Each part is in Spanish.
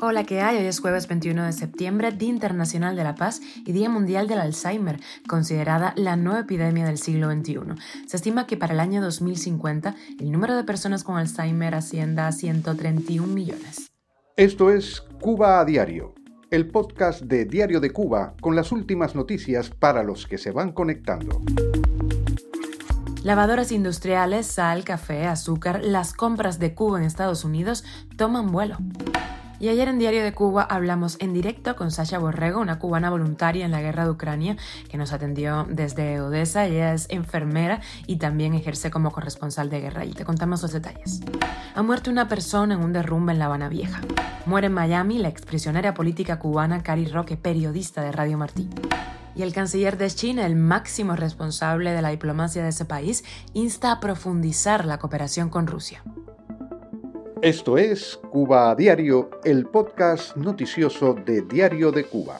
Hola, ¿qué hay? Hoy es jueves 21 de septiembre, Día Internacional de la Paz y Día Mundial del Alzheimer, considerada la nueva epidemia del siglo XXI. Se estima que para el año 2050 el número de personas con Alzheimer ascienda a 131 millones. Esto es Cuba a Diario, el podcast de Diario de Cuba con las últimas noticias para los que se van conectando. Lavadoras industriales, sal, café, azúcar, las compras de Cuba en Estados Unidos toman vuelo. Y ayer en Diario de Cuba hablamos en directo con Sasha Borrego, una cubana voluntaria en la guerra de Ucrania, que nos atendió desde Odessa. Ella es enfermera y también ejerce como corresponsal de guerra. Y te contamos los detalles. Ha muerto una persona en un derrumbe en La Habana Vieja. Muere en Miami la exprisionera política cubana Cari Roque, periodista de Radio Martí. Y el canciller de China, el máximo responsable de la diplomacia de ese país, insta a profundizar la cooperación con Rusia. Esto es Cuba a Diario, el podcast noticioso de Diario de Cuba.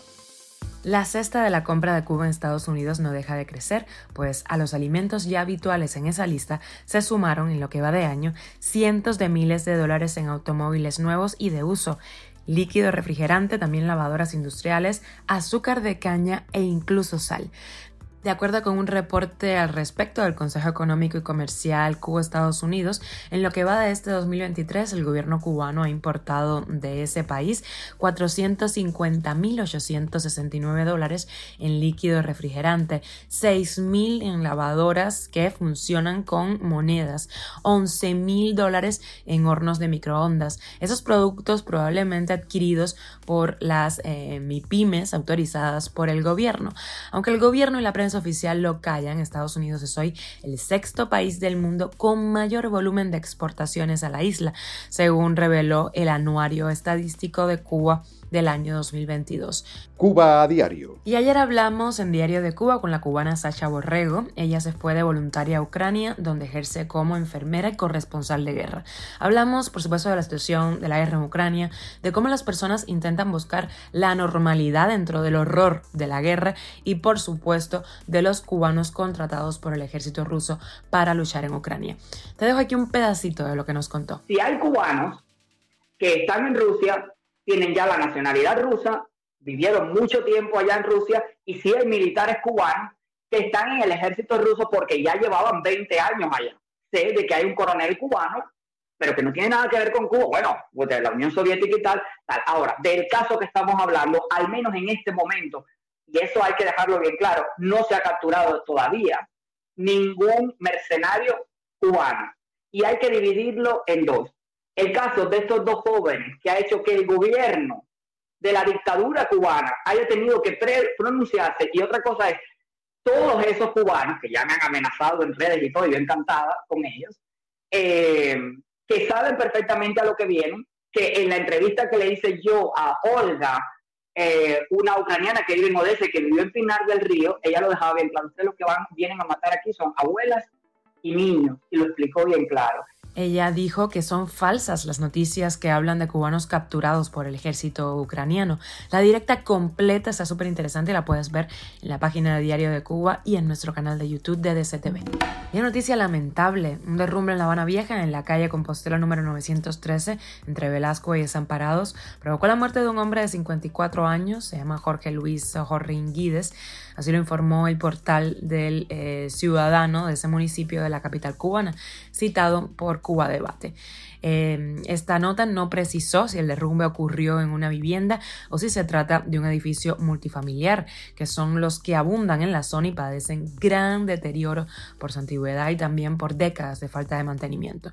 La cesta de la compra de Cuba en Estados Unidos no deja de crecer, pues a los alimentos ya habituales en esa lista se sumaron en lo que va de año cientos de miles de dólares en automóviles nuevos y de uso, líquido refrigerante, también lavadoras industriales, azúcar de caña e incluso sal. De acuerdo con un reporte al respecto del Consejo Económico y Comercial Cuba-Estados Unidos, en lo que va de este 2023, el gobierno cubano ha importado de ese país 450.869 dólares en líquido refrigerante, 6.000 en lavadoras que funcionan con monedas, 11.000 dólares en hornos de microondas. Esos productos probablemente adquiridos por las eh, MIPIMES autorizadas por el gobierno. Aunque el gobierno y la prensa oficial lo callan, Estados Unidos. Es hoy el sexto país del mundo con mayor volumen de exportaciones a la isla, según reveló el anuario estadístico de Cuba del año 2022. Cuba a diario. Y ayer hablamos en Diario de Cuba con la cubana Sasha Borrego. Ella se fue de voluntaria a Ucrania, donde ejerce como enfermera y corresponsal de guerra. Hablamos, por supuesto, de la situación de la guerra en Ucrania, de cómo las personas intentan buscar la normalidad dentro del horror de la guerra y, por supuesto, de los cubanos contratados por el ejército ruso para luchar en Ucrania. Te dejo aquí un pedacito de lo que nos contó. Si hay cubanos que están en Rusia tienen ya la nacionalidad rusa, vivieron mucho tiempo allá en Rusia y sí hay militares cubanos que están en el ejército ruso porque ya llevaban 20 años allá. Sé de que hay un coronel cubano, pero que no tiene nada que ver con Cuba. Bueno, pues de la Unión Soviética y tal, tal. Ahora, del caso que estamos hablando, al menos en este momento, y eso hay que dejarlo bien claro, no se ha capturado todavía ningún mercenario cubano. Y hay que dividirlo en dos el caso de estos dos jóvenes que ha hecho que el gobierno de la dictadura cubana haya tenido que pronunciarse y otra cosa es todos esos cubanos que ya me han amenazado en redes y todo, y yo encantada con ellos, eh, que saben perfectamente a lo que vienen, que en la entrevista que le hice yo a Olga, eh, una ucraniana que vive en Odessa que vivió en Pinar del Río, ella lo dejaba bien claro. Ustedes los que van, vienen a matar aquí son abuelas y niños, y lo explicó bien claro. Ella dijo que son falsas las noticias que hablan de cubanos capturados por el ejército ucraniano. La directa completa está súper interesante la puedes ver en la página de Diario de Cuba y en nuestro canal de YouTube de DCTV. Y una noticia lamentable, un derrumbe en La Habana Vieja, en la calle Compostela número 913, entre Velasco y Desamparados, provocó la muerte de un hombre de 54 años, se llama Jorge Luis Jorringuides, así lo informó el portal del eh, ciudadano de ese municipio de la capital cubana, citado por Cuba Debate. Em, esta nota no precisó si el derrumbe ocurrió en una vivienda o si se trata de un edificio multifamiliar, que son los que abundan en la zona y padecen gran deterioro por su antigüedad y también por décadas de falta de mantenimiento.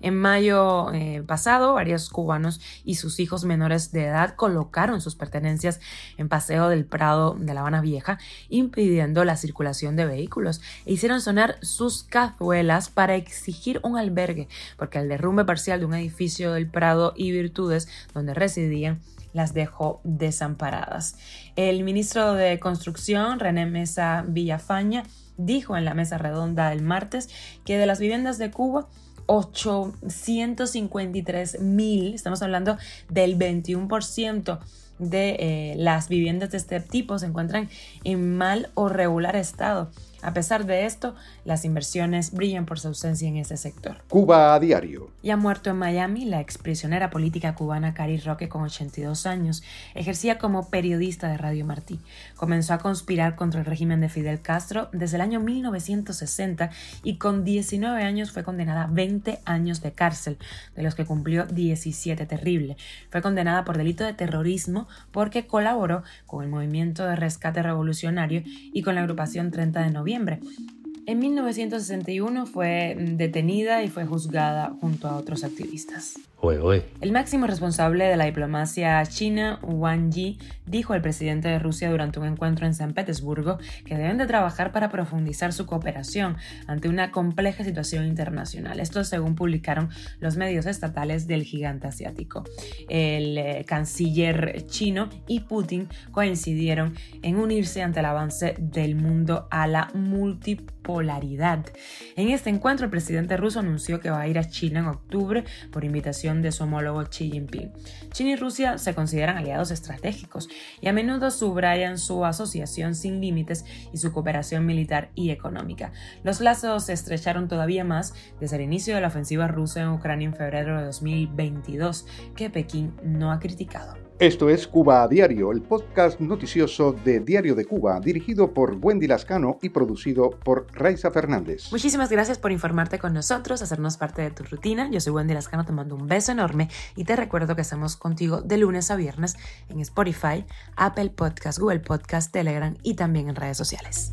En mayo eh, pasado, varios cubanos y sus hijos menores de edad colocaron sus pertenencias en Paseo del Prado de La Habana Vieja, impidiendo la circulación de vehículos, e hicieron sonar sus cazuelas para exigir un albergue, porque el derrumbe parcial de un edificio del Prado y Virtudes, donde residían, las dejó desamparadas. El ministro de Construcción, René Mesa Villafaña, dijo en la mesa redonda del martes que de las viviendas de Cuba, 853 mil, estamos hablando del 21%, de eh, las viviendas de este tipo se encuentran en mal o regular estado. A pesar de esto, las inversiones brillan por su ausencia en este sector. Cuba a diario. Ya muerto en Miami, la exprisionera política cubana Cari Roque, con 82 años, ejercía como periodista de Radio Martí. Comenzó a conspirar contra el régimen de Fidel Castro desde el año 1960 y con 19 años fue condenada a 20 años de cárcel, de los que cumplió 17 terrible. Fue condenada por delito de terrorismo porque colaboró con el movimiento de rescate revolucionario y con la agrupación 30 de noviembre en 1961 fue detenida y fue juzgada junto a otros activistas. El máximo responsable de la diplomacia china, Wang Yi, dijo al presidente de Rusia durante un encuentro en San Petersburgo que deben de trabajar para profundizar su cooperación ante una compleja situación internacional. Esto según publicaron los medios estatales del gigante asiático. El eh, canciller chino y Putin coincidieron en unirse ante el avance del mundo a la multipolaridad. En este encuentro, el presidente ruso anunció que va a ir a China en octubre por invitación de su homólogo Xi Jinping. China y Rusia se consideran aliados estratégicos y a menudo subrayan su asociación sin límites y su cooperación militar y económica. Los lazos se estrecharon todavía más desde el inicio de la ofensiva rusa en Ucrania en febrero de 2022, que Pekín no ha criticado. Esto es Cuba a Diario, el podcast noticioso de Diario de Cuba, dirigido por Wendy Lascano y producido por Raiza Fernández. Muchísimas gracias por informarte con nosotros, hacernos parte de tu rutina. Yo soy Wendy Lascano, te mando un beso enorme y te recuerdo que estamos contigo de lunes a viernes en Spotify, Apple Podcast, Google Podcast, Telegram y también en redes sociales.